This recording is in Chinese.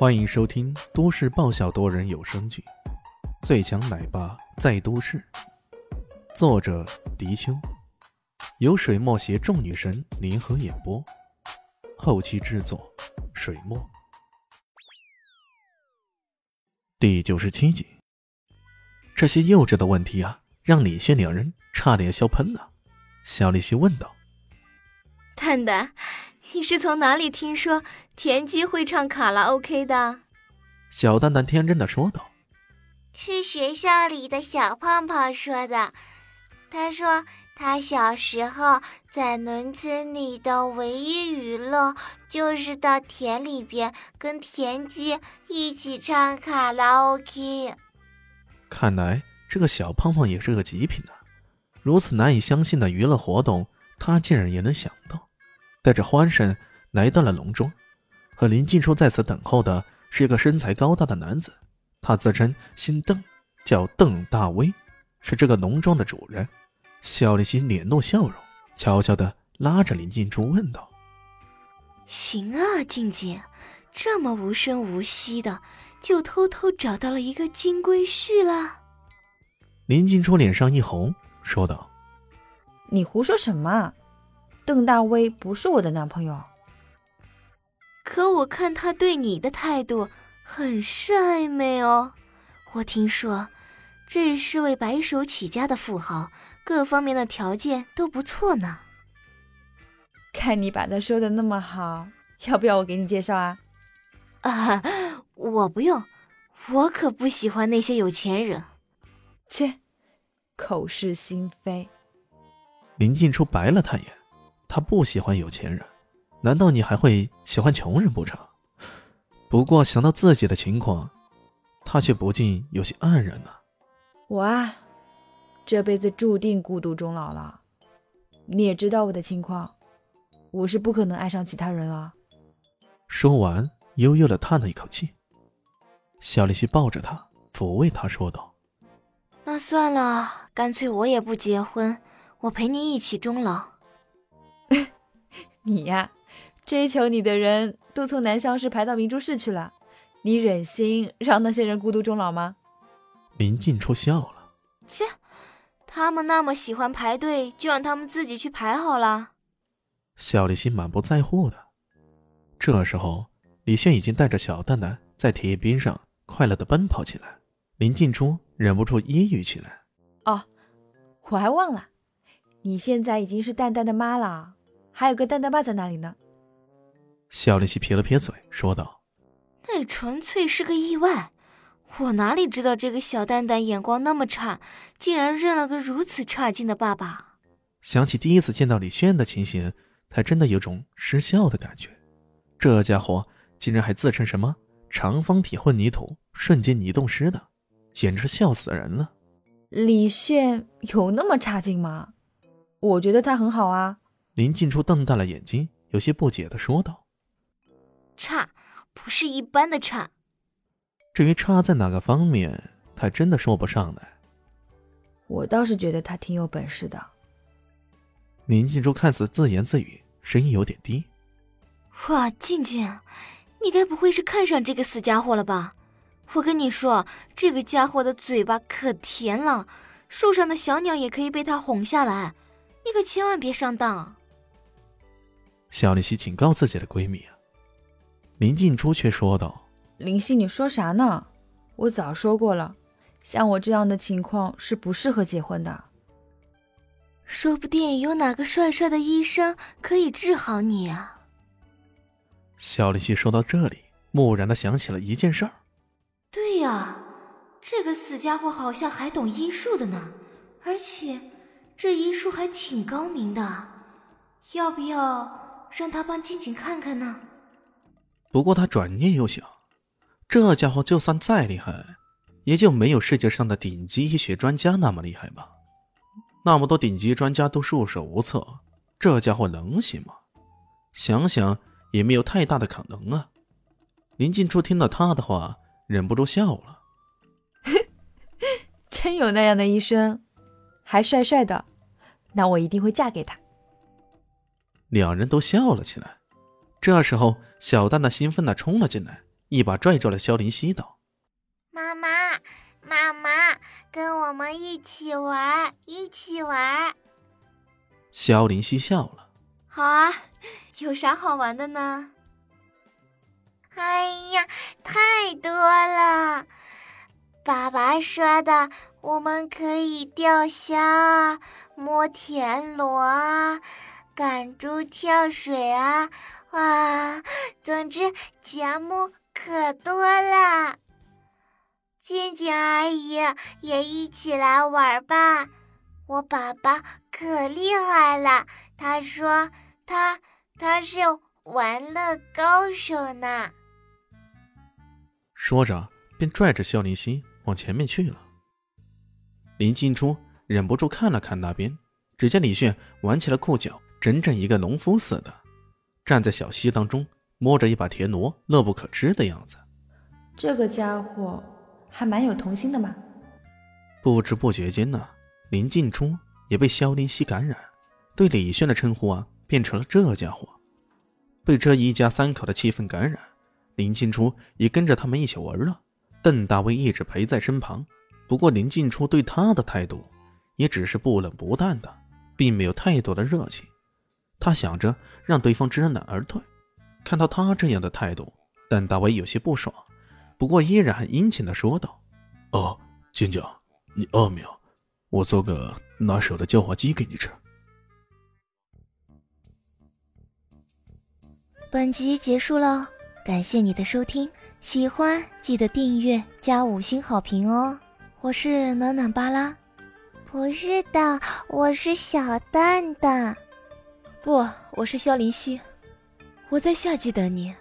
欢迎收听都市爆笑多人有声剧《最强奶爸在都市》，作者：迪秋，由水墨携众女神联合演播，后期制作：水墨。第九十七集，这些幼稚的问题啊，让李炫两人差点笑喷了。小丽西问道：“蛋蛋。”你是从哪里听说田鸡会唱卡拉 OK 的？小蛋蛋天真的说道：“是学校里的小胖胖说的。他说他小时候在农村里的唯一娱乐就是到田里边跟田鸡一起唱卡拉 OK。看来这个小胖胖也是个极品啊！如此难以相信的娱乐活动，他竟然也能想到。”带着欢声来到了农庄，和林静初在此等候的是一个身材高大的男子，他自称姓邓，叫邓大威，是这个农庄的主人。肖立新脸露笑容，悄悄地拉着林静初问道：“行啊，静静，这么无声无息的就偷偷找到了一个金龟婿了。”林静初脸上一红，说道：“你胡说什么？”邓大威不是我的男朋友，可我看他对你的态度很是暧昧哦。我听说这是位白手起家的富豪，各方面的条件都不错呢。看你把他说的那么好，要不要我给你介绍啊？啊，我不用，我可不喜欢那些有钱人。切，口是心非。林静初白了他一眼。他不喜欢有钱人，难道你还会喜欢穷人不成？不过想到自己的情况，他却不禁有些黯然呢。我啊，这辈子注定孤独终老了。你也知道我的情况，我是不可能爱上其他人了。说完，悠悠的叹了一口气。小丽西抱着他，抚慰他说道：“那算了，干脆我也不结婚，我陪你一起终老。”你呀，追求你的人都从南乡市排到明珠市去了，你忍心让那些人孤独终老吗？林静初笑了，切，他们那么喜欢排队，就让他们自己去排好了。小丽心满不在乎的。这时候，李炫已经带着小蛋蛋在铁边上快乐的奔跑起来。林静初忍不住揶揄起来：“哦，我还忘了，你现在已经是蛋蛋的妈了。”还有个蛋蛋爸在那里呢。小丽西撇了撇嘴，说道：“那纯粹是个意外，我哪里知道这个小蛋蛋眼光那么差，竟然认了个如此差劲的爸爸。”想起第一次见到李炫的情形，他真的有种失笑的感觉。这家伙竟然还自称什么长方体混凝土瞬间移动师的，简直笑死人了。李炫有那么差劲吗？我觉得他很好啊。林静初瞪大了眼睛，有些不解的说道：“差，不是一般的差。至于差在哪个方面，他真的说不上来。我倒是觉得他挺有本事的。”林静初看似自言自语，声音有点低：“哇，静静，你该不会是看上这个死家伙了吧？我跟你说，这个家伙的嘴巴可甜了，树上的小鸟也可以被他哄下来，你可千万别上当。”小丽西警告自己的闺蜜啊，林静初却说道：“林夕，你说啥呢？我早说过了，像我这样的情况是不适合结婚的。说不定有哪个帅帅的医生可以治好你啊。”小丽西说到这里，蓦然的想起了一件事儿：“对呀，这个死家伙好像还懂医术的呢，而且这医术还挺高明的，要不要？”让他帮静静看看呢。不过他转念又想，这家伙就算再厉害，也就没有世界上的顶级医学专家那么厉害吧。那么多顶级专家都束手无策，这家伙能行吗？想想也没有太大的可能啊。林静初听了他的话，忍不住笑了。真有那样的医生，还帅帅的，那我一定会嫁给他。两人都笑了起来。这时候，小蛋蛋兴奋地冲了进来，一把拽住了肖林希，道：“妈妈，妈妈，跟我们一起玩，一起玩。”肖林希笑了：“好啊，有啥好玩的呢？”哎呀，太多了！爸爸说的，我们可以钓虾、摸田螺啊、赶猪跳水啊，哇，总之节目可多了。静静阿姨也一起来玩吧，我爸爸可厉害了，他说他他是玩乐高手呢。说着，便拽着萧林希往前面去了。林静初忍不住看了看那边，只见李炫挽起了裤脚，整整一个农夫似的，站在小溪当中，摸着一把田螺，乐不可支的样子。这个家伙还蛮有童心的嘛。不知不觉间呢，林静初也被萧林溪感染，对李炫的称呼啊，变成了这家伙。被这一家三口的气氛感染。林静初也跟着他们一起玩了，邓大威一直陪在身旁。不过林静初对他的态度也只是不冷不淡的，并没有太多的热情。他想着让对方知难而退。看到他这样的态度，邓大为有些不爽，不过依然很殷勤的说道：“哦，静静，你饿没有？我做个拿手的叫花鸡给你吃。”本集结束了。感谢你的收听，喜欢记得订阅加五星好评哦！我是暖暖巴拉，不是的，我是小蛋蛋，不，我是萧林希，我在夏季等你。